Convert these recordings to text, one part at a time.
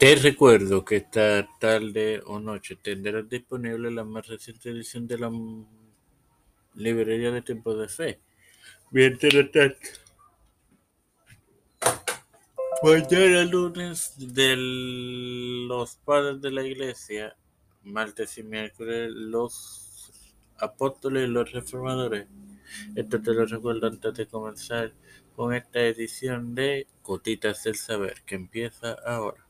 Te recuerdo que esta tarde o noche tendrás disponible la más reciente edición de la librería de Tiempo de Fe. Mientras tanto, mañana lunes de los padres de la iglesia, martes y miércoles los apóstoles y los reformadores. Esto te lo recuerdo antes de comenzar con esta edición de Gotitas del Saber que empieza ahora.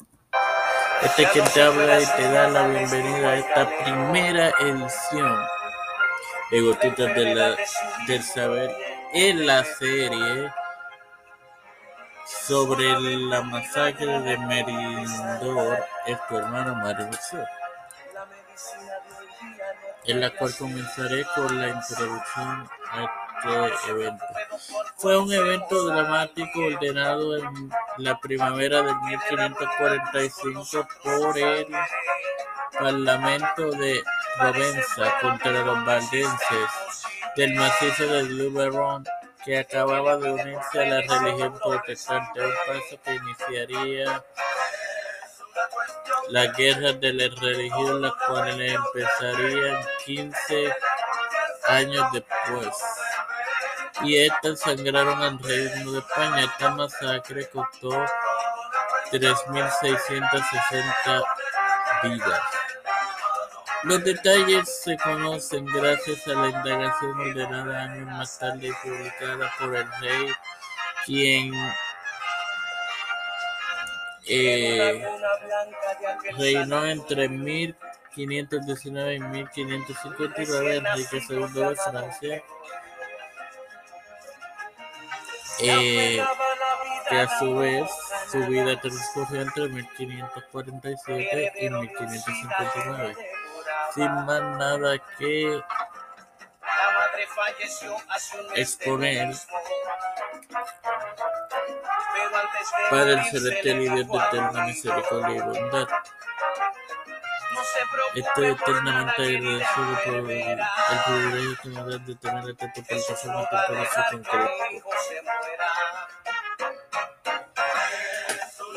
Este es quien te habla y te da la bienvenida a esta primera edición de Gotitas del Saber en la serie sobre la masacre de Merindor, es tu hermano Mario en la cual comenzaré con la introducción a este evento. Fue un evento dramático ordenado en la primavera de 1545 por el Parlamento de Provenza contra los valdenses del macizo de Luberon que acababa de unirse a la religión protestante, un paso que iniciaría las guerras de la religión, las cuales empezarían 15 años después y estas sangraron al reino de España. Esta masacre costó 3.660 vidas. Los detalles se conocen gracias a la indagación ordenada años más tarde y publicada por el rey, quien eh, reinó entre 1519 y 1559 Enrique II de Francia eh, que a su vez su vida transcurrió entre 1547 y 1559. Sin más nada que exponer, para el celestial y Dios de eterna misericordia y bondad. Estoy eternamente agradecido por el privilegio que me dan de tener esta plataforma para su concreto.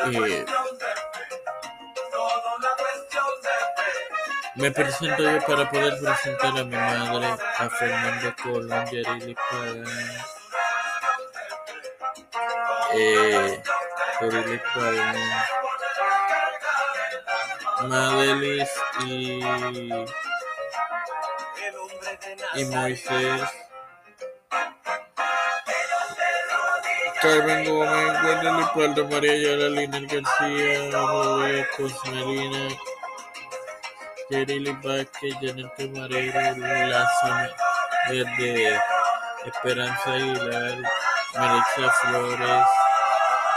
Eh, me presento yo para poder presentar a mi madre, a Fernando Colón, Yarili Pagan, eh, Yarili Pagan, Madelis y, y Moisés. Carmen Gómez, Wendel Leopoldo, María Ayala, Liner García, Robert Cosmelina, Jerry Vázquez, Janet Camarero, Lázaro Verde, Esperanza Aguilar, Melissa Flores,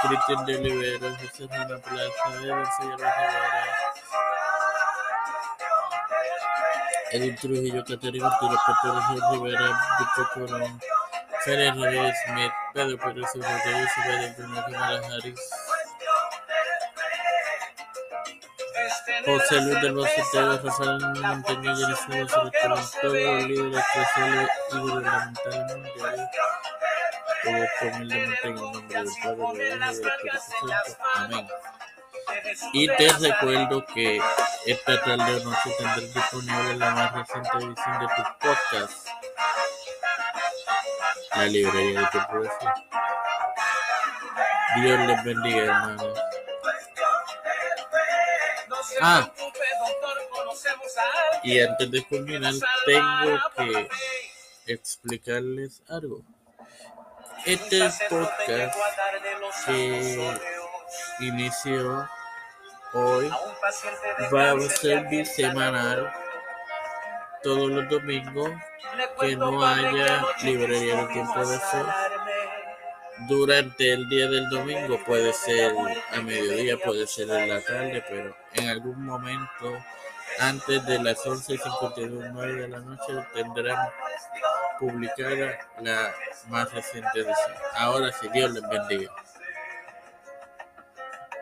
Cristian de Olivero, José Juana Plaza, Eva Figueroa Rivera, Edith Trujillo, Caterina Arturo Petro Rivera, Víctor Corón, Félix Rodríguez Smith, Pedro Pérez Rodríguez Rodríguez Bruno Kamala Harris, José Luis del Bocetero, Rafael Montaño, Jennifer González todos los líderes eclesiales y gubernamentales mundiales. Todo humildemente en el nombre del Padre, del del. Amén. Y te recuerdo que esta tarde o noche tendrás disponible la más reciente edición de tu podcast la librería de tu poesía. Dios les bendiga, hermanos. Ah, y antes de culminar, tengo que explicarles algo. Este podcast que inició hoy va a ser bisemanal todos los domingos que no haya librería de tiempo de fe durante el día del domingo puede ser a mediodía puede ser en la tarde pero en algún momento antes de las 11.59 de la noche tendrán publicada la más reciente edición. Ahora si Dios les bendiga